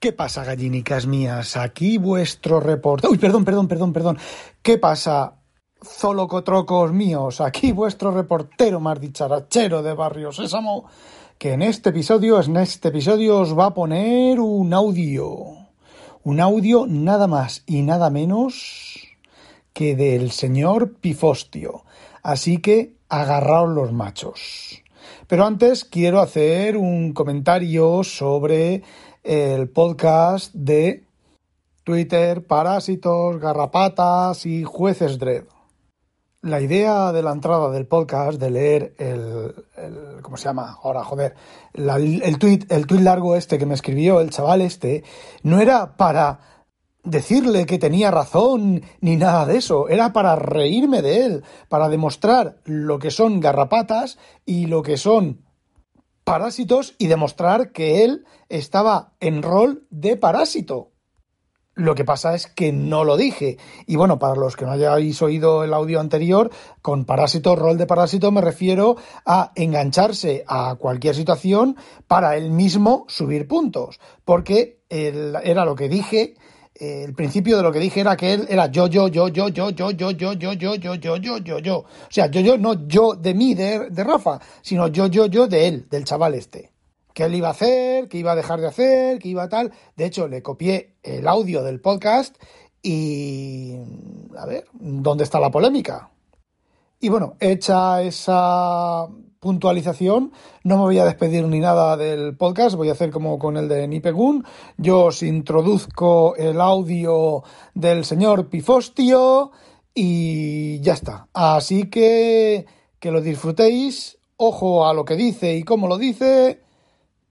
¿Qué pasa, gallinicas mías? Aquí vuestro reporte. Uy, perdón, perdón, perdón, perdón. ¿Qué pasa, zolocotrocos míos? Aquí vuestro reportero más dicharachero de Barrio Sésamo. Que en este episodio, en este episodio os va a poner un audio. Un audio nada más y nada menos que del señor Pifostio. Así que agarraos los machos. Pero antes quiero hacer un comentario sobre el podcast de Twitter, Parásitos, Garrapatas y Jueces Dread. La idea de la entrada del podcast, de leer el, ¿cómo se llama? Ahora, joder, el tweet, el tweet largo este que me escribió el chaval este, no era para decirle que tenía razón ni nada de eso, era para reírme de él, para demostrar lo que son garrapatas y lo que son parásitos y demostrar que él estaba en rol de parásito. Lo que pasa es que no lo dije. Y bueno, para los que no hayáis oído el audio anterior, con parásito, rol de parásito, me refiero a engancharse a cualquier situación para él mismo subir puntos. Porque era lo que dije el principio de lo que dije era que él era yo, yo, yo, yo, yo, yo, yo, yo, yo, yo, yo, yo, yo, yo, yo. O sea, yo, yo, no yo de mí, de, de Rafa, sino yo, yo, yo de él, del chaval este. Que él iba a hacer, que iba a dejar de hacer, que iba a tal. De hecho, le copié el audio del podcast y... A ver, ¿dónde está la polémica? Y bueno, hecha esa puntualización. No me voy a despedir ni nada del podcast, voy a hacer como con el de Nipegun. Yo os introduzco el audio del señor Pifostio y ya está. Así que que lo disfrutéis. Ojo a lo que dice y cómo lo dice.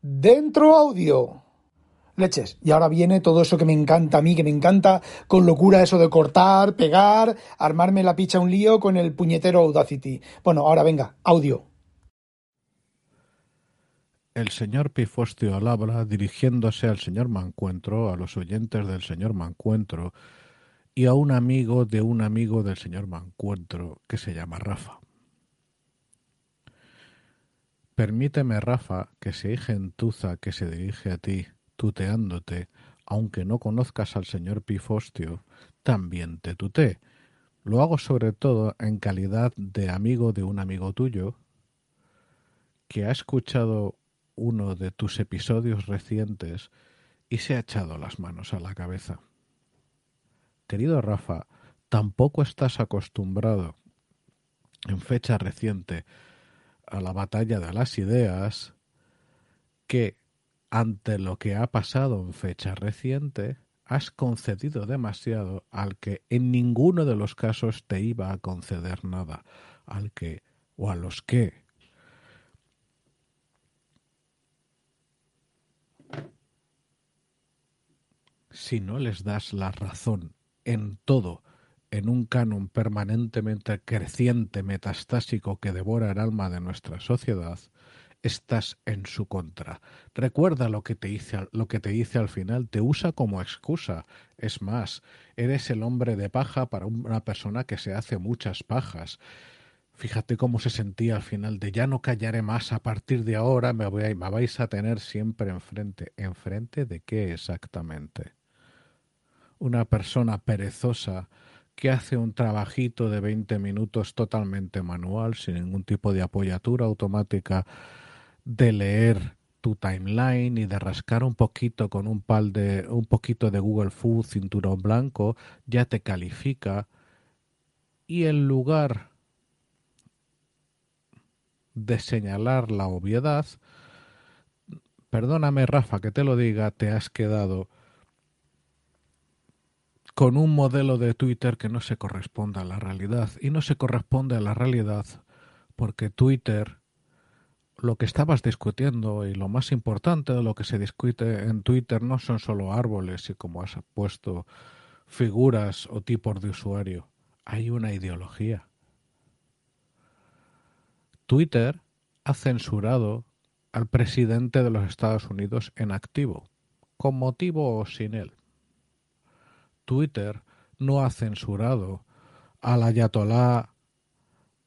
Dentro audio. Leches. Y ahora viene todo eso que me encanta a mí, que me encanta con locura eso de cortar, pegar, armarme la picha un lío con el puñetero Audacity. Bueno, ahora venga, audio. El señor Pifostio Alabra, dirigiéndose al señor Mancuentro, a los oyentes del señor Mancuentro y a un amigo de un amigo del señor Mancuentro que se llama Rafa. Permíteme, Rafa, que si hay gentuza que se dirige a ti, tuteándote, aunque no conozcas al señor Pifostio, también te tutee. Lo hago sobre todo en calidad de amigo de un amigo tuyo que ha escuchado uno de tus episodios recientes y se ha echado las manos a la cabeza. Querido Rafa, tampoco estás acostumbrado en fecha reciente a la batalla de las ideas que ante lo que ha pasado en fecha reciente has concedido demasiado al que en ninguno de los casos te iba a conceder nada, al que o a los que si no les das la razón en todo, en un canon permanentemente creciente, metastásico que devora el alma de nuestra sociedad, estás en su contra. Recuerda lo que te dice, lo que te dice al final, te usa como excusa. Es más, eres el hombre de paja para una persona que se hace muchas pajas. Fíjate cómo se sentía al final de ya no callaré más a partir de ahora, me, voy me vais a tener siempre enfrente. ¿Enfrente de qué exactamente? Una persona perezosa que hace un trabajito de 20 minutos totalmente manual, sin ningún tipo de apoyatura automática, de leer tu timeline y de rascar un poquito con un pal de un poquito de Google Food cinturón blanco, ya te califica. Y en lugar de señalar la obviedad, perdóname Rafa que te lo diga, te has quedado con un modelo de Twitter que no se corresponde a la realidad. Y no se corresponde a la realidad porque Twitter, lo que estabas discutiendo y lo más importante de lo que se discute en Twitter no son solo árboles y como has puesto figuras o tipos de usuario. Hay una ideología. Twitter ha censurado al presidente de los Estados Unidos en activo, con motivo o sin él. Twitter no ha censurado al ayatolá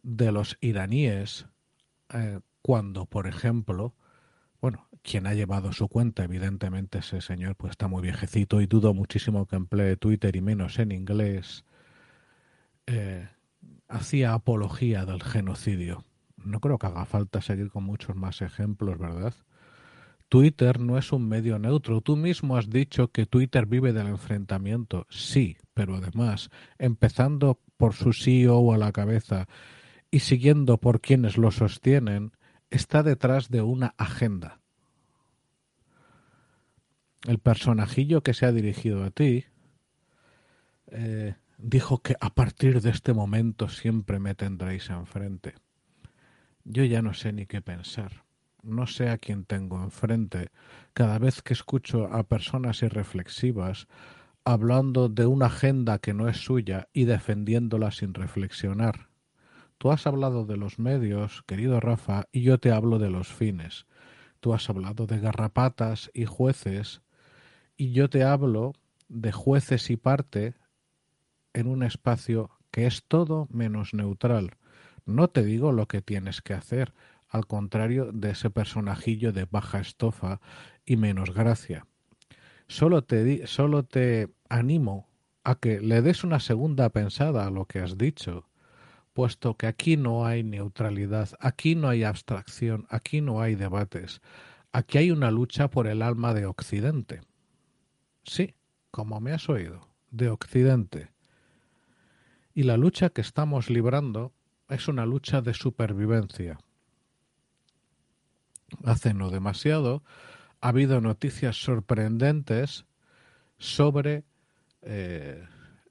de los iraníes eh, cuando, por ejemplo, bueno, quien ha llevado su cuenta, evidentemente ese señor pues está muy viejecito y dudo muchísimo que emplee Twitter y menos en inglés, eh, hacía apología del genocidio. No creo que haga falta seguir con muchos más ejemplos, ¿verdad? Twitter no es un medio neutro. Tú mismo has dicho que Twitter vive del enfrentamiento. Sí, pero además, empezando por su CEO a la cabeza y siguiendo por quienes lo sostienen, está detrás de una agenda. El personajillo que se ha dirigido a ti eh, dijo que a partir de este momento siempre me tendréis enfrente. Yo ya no sé ni qué pensar no sé a quién tengo enfrente. Cada vez que escucho a personas irreflexivas hablando de una agenda que no es suya y defendiéndola sin reflexionar. Tú has hablado de los medios, querido Rafa, y yo te hablo de los fines. Tú has hablado de garrapatas y jueces, y yo te hablo de jueces y parte en un espacio que es todo menos neutral. No te digo lo que tienes que hacer, al contrario de ese personajillo de baja estofa y menos gracia. Solo te, solo te animo a que le des una segunda pensada a lo que has dicho, puesto que aquí no hay neutralidad, aquí no hay abstracción, aquí no hay debates, aquí hay una lucha por el alma de Occidente. Sí, como me has oído, de Occidente. Y la lucha que estamos librando es una lucha de supervivencia hace no demasiado, ha habido noticias sorprendentes sobre eh,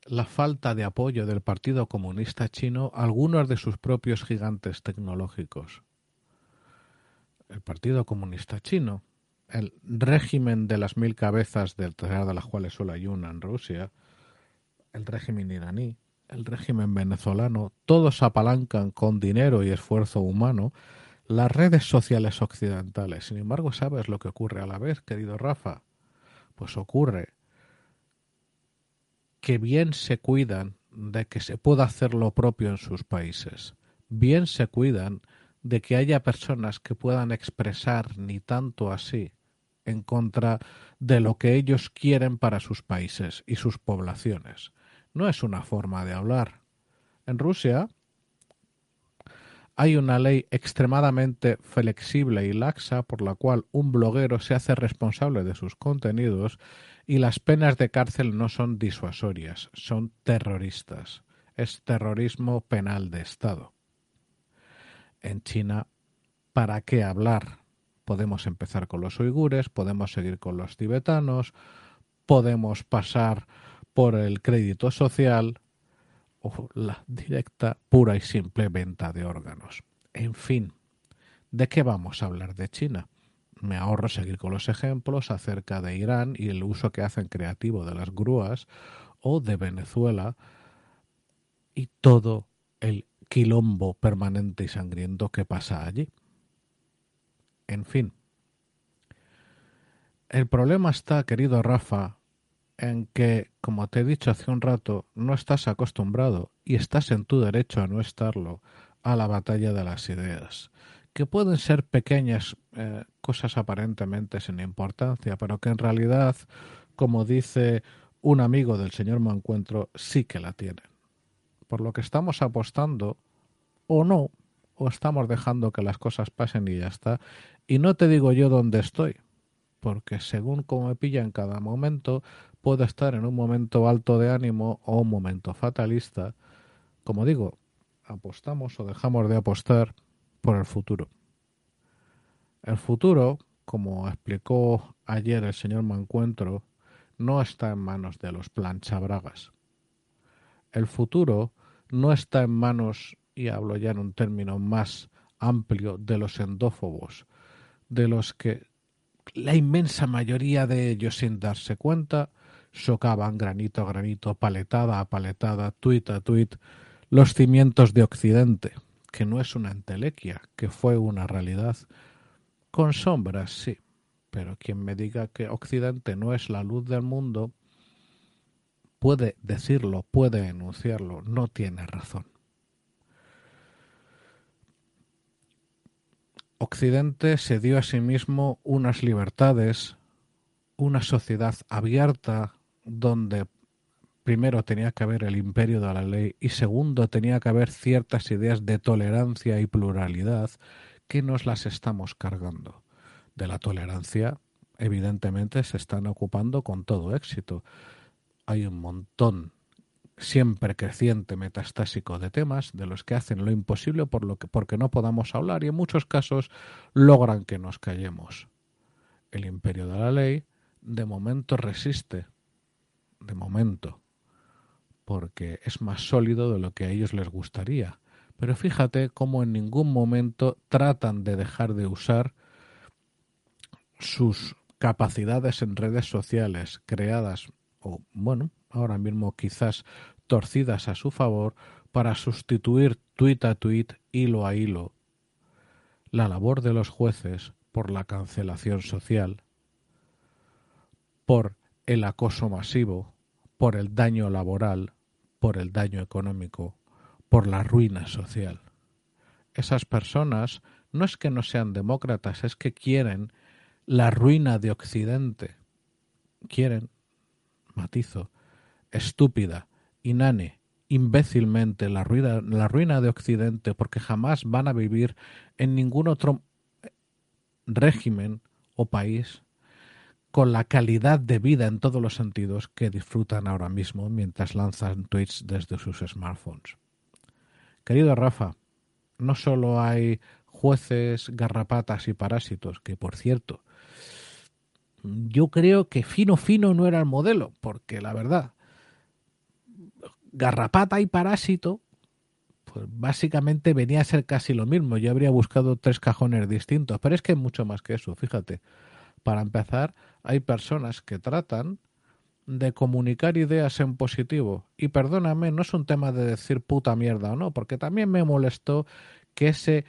la falta de apoyo del Partido Comunista Chino a algunos de sus propios gigantes tecnológicos. El Partido Comunista Chino, el régimen de las mil cabezas, de las cuales solo hay una en Rusia, el régimen iraní, el régimen venezolano, todos apalancan con dinero y esfuerzo humano las redes sociales occidentales. Sin embargo, ¿sabes lo que ocurre a la vez, querido Rafa? Pues ocurre que bien se cuidan de que se pueda hacer lo propio en sus países. Bien se cuidan de que haya personas que puedan expresar ni tanto así en contra de lo que ellos quieren para sus países y sus poblaciones. No es una forma de hablar. En Rusia, hay una ley extremadamente flexible y laxa por la cual un bloguero se hace responsable de sus contenidos y las penas de cárcel no son disuasorias, son terroristas. Es terrorismo penal de Estado. En China, ¿para qué hablar? Podemos empezar con los uigures, podemos seguir con los tibetanos, podemos pasar por el crédito social, o la directa, pura y simple venta de órganos. En fin, ¿de qué vamos a hablar de China? Me ahorro seguir con los ejemplos acerca de Irán y el uso que hacen creativo de las grúas o de Venezuela y todo el quilombo permanente y sangriento que pasa allí. En fin, el problema está, querido Rafa, en que, como te he dicho hace un rato, no estás acostumbrado, y estás en tu derecho a no estarlo, a la batalla de las ideas, que pueden ser pequeñas eh, cosas aparentemente sin importancia, pero que en realidad, como dice un amigo del señor Mancuentro, sí que la tienen. Por lo que estamos apostando, o no, o estamos dejando que las cosas pasen y ya está. Y no te digo yo dónde estoy, porque según como me pilla en cada momento, puedo estar en un momento alto de ánimo o un momento fatalista. Como digo, apostamos o dejamos de apostar por el futuro. El futuro, como explicó ayer el señor Mancuentro, no está en manos de los planchabragas. El futuro no está en manos, y hablo ya en un término más amplio, de los endófobos, de los que la inmensa mayoría de ellos, sin darse cuenta, socavan granito a granito, paletada a paletada, tuit a tuit, los cimientos de Occidente, que no es una entelequia, que fue una realidad, con sombras, sí, pero quien me diga que Occidente no es la luz del mundo, puede decirlo, puede enunciarlo, no tiene razón. Occidente se dio a sí mismo unas libertades, una sociedad abierta donde primero tenía que haber el imperio de la ley y segundo tenía que haber ciertas ideas de tolerancia y pluralidad que nos las estamos cargando. De la tolerancia, evidentemente, se están ocupando con todo éxito. Hay un montón siempre creciente metastásico de temas de los que hacen lo imposible por lo que porque no podamos hablar y en muchos casos logran que nos callemos. El imperio de la ley de momento resiste, de momento, porque es más sólido de lo que a ellos les gustaría. Pero fíjate cómo en ningún momento tratan de dejar de usar sus capacidades en redes sociales creadas o bueno, ahora mismo quizás torcidas a su favor para sustituir tuit a tuit, hilo a hilo, la labor de los jueces por la cancelación social, por el acoso masivo, por el daño laboral, por el daño económico, por la ruina social. Esas personas no es que no sean demócratas, es que quieren la ruina de Occidente. Quieren, matizo, estúpida, inane, imbécilmente la ruina, la ruina de Occidente, porque jamás van a vivir en ningún otro régimen o país con la calidad de vida en todos los sentidos que disfrutan ahora mismo mientras lanzan tweets desde sus smartphones. Querido Rafa, no solo hay jueces, garrapatas y parásitos, que por cierto, yo creo que fino fino no era el modelo, porque la verdad, garrapata y parásito, pues básicamente venía a ser casi lo mismo. Yo habría buscado tres cajones distintos, pero es que mucho más que eso, fíjate. Para empezar, hay personas que tratan de comunicar ideas en positivo. Y perdóname, no es un tema de decir puta mierda o no, porque también me molestó que ese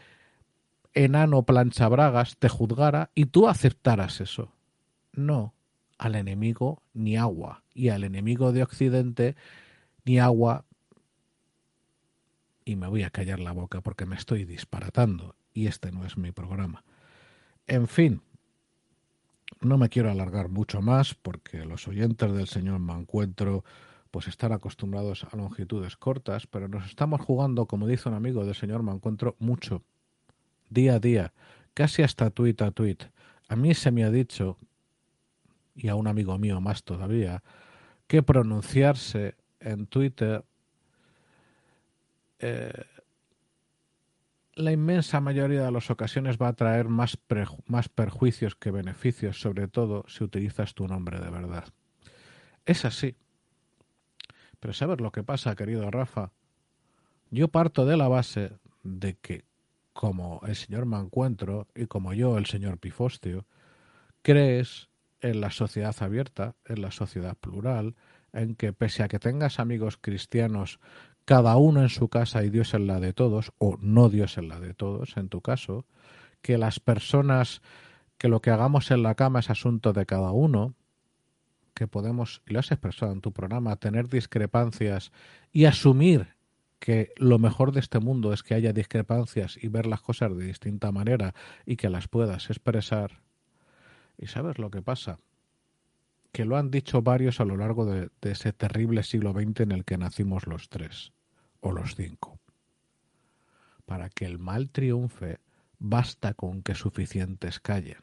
enano planchabragas te juzgara y tú aceptaras eso. No, al enemigo ni agua. Y al enemigo de Occidente ni agua. Y me voy a callar la boca porque me estoy disparatando. Y este no es mi programa. En fin, no me quiero alargar mucho más porque los oyentes del señor Mancuentro pues están acostumbrados a longitudes cortas, pero nos estamos jugando, como dice un amigo del señor Mancuentro, mucho, día a día, casi hasta tuit a tuit. A mí se me ha dicho, y a un amigo mío más todavía, que pronunciarse en Twitter eh, la inmensa mayoría de las ocasiones va a traer más, más perjuicios que beneficios, sobre todo si utilizas tu nombre de verdad. Es así. Pero ¿sabes lo que pasa, querido Rafa? Yo parto de la base de que, como el señor Mancuentro y como yo, el señor Pifostio, crees en la sociedad abierta, en la sociedad plural, en que pese a que tengas amigos cristianos cada uno en su casa y Dios en la de todos, o no Dios en la de todos, en tu caso, que las personas, que lo que hagamos en la cama es asunto de cada uno, que podemos, y lo has expresado en tu programa, tener discrepancias y asumir que lo mejor de este mundo es que haya discrepancias y ver las cosas de distinta manera y que las puedas expresar. ¿Y sabes lo que pasa? que lo han dicho varios a lo largo de, ese terrible siglo XX en el que nacimos los tres, o los cinco. Para que el mal triunfe, basta con que suficientes callen.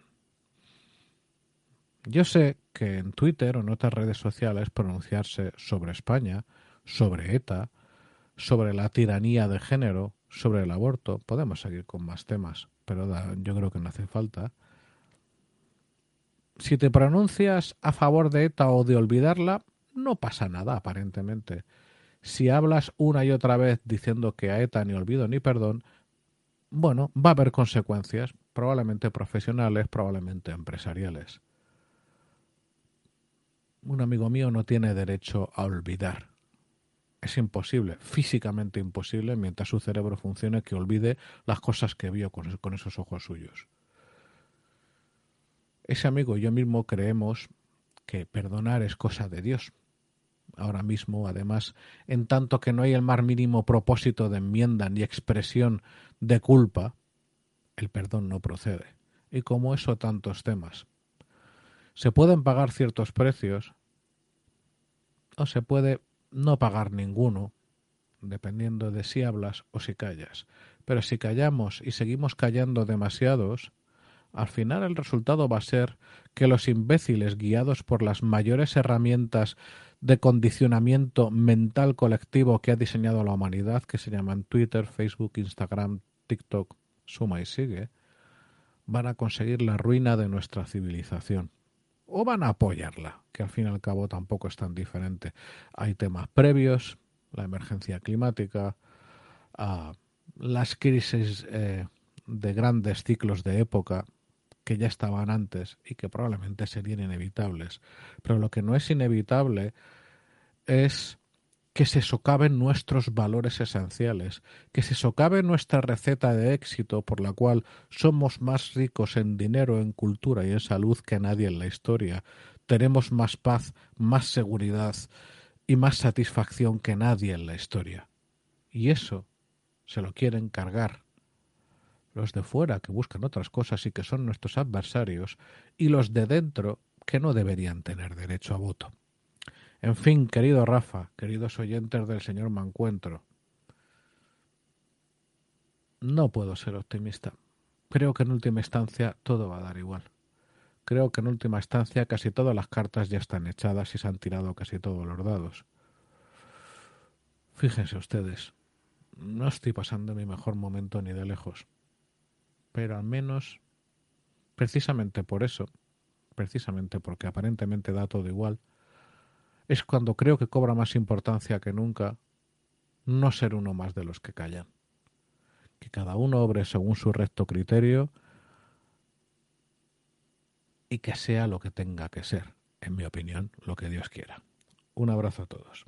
Yo sé que en Twitter o en otras redes sociales pronunciarse sobre España, sobre ETA, sobre la tiranía de género, sobre el aborto, podemos seguir con más temas, pero yo creo que no hace falta, si te pronuncias a favor de ETA o de olvidarla, no pasa nada, aparentemente. Si hablas una y otra vez diciendo que a ETA ni olvido ni perdón, bueno, va a haber consecuencias, probablemente profesionales, probablemente empresariales. Un amigo mío no tiene derecho a olvidar. Es imposible, físicamente imposible, mientras su cerebro funcione, que olvide las cosas que vio con esos ojos suyos. Ese amigo y yo mismo creemos que perdonar es cosa de Dios. Ahora mismo, además, en tanto que no hay el más mínimo propósito de enmienda ni expresión de culpa, el perdón no procede. Y como eso tantos temas. Se pueden pagar ciertos precios o se puede no pagar ninguno, dependiendo de si hablas o si callas. Pero si callamos y seguimos callando demasiados, al final el resultado va a ser que los imbéciles guiados por las mayores herramientas de condicionamiento mental colectivo que ha diseñado la humanidad, que se llaman Twitter, Facebook, Instagram, TikTok, suma y sigue, van a conseguir la ruina de nuestra civilización. O van a apoyarla, que al fin y al cabo tampoco es tan diferente. Hay temas previos, la emergencia climática, las crisis eh, de grandes ciclos de época que ya estaban antes y que probablemente serían inevitables. Pero lo que no es inevitable es que se socaven nuestros valores esenciales, que se socave nuestra receta de éxito por la cual somos más ricos en dinero, en cultura y en salud que nadie en la historia, tenemos más paz, más seguridad y más satisfacción que nadie en la historia. Y eso se lo quieren cargar los de fuera que buscan otras cosas y que son nuestros adversarios, y los de dentro que no deberían tener derecho a voto. En fin, querido Rafa, queridos oyentes del señor Mancuentro, no puedo ser optimista. Creo que en última instancia todo va a dar igual. Creo que en última instancia casi todas las cartas ya están echadas y se han tirado casi todos los dados. Fíjense ustedes, no estoy pasando mi mejor momento ni de lejos. Pero al menos, precisamente por eso, precisamente porque aparentemente da todo igual, es cuando creo que cobra más importancia que nunca no ser uno más de los que callan. Que cada uno obre según su recto criterio y que sea lo que tenga que ser, en mi opinión, lo que Dios quiera. Un abrazo a todos.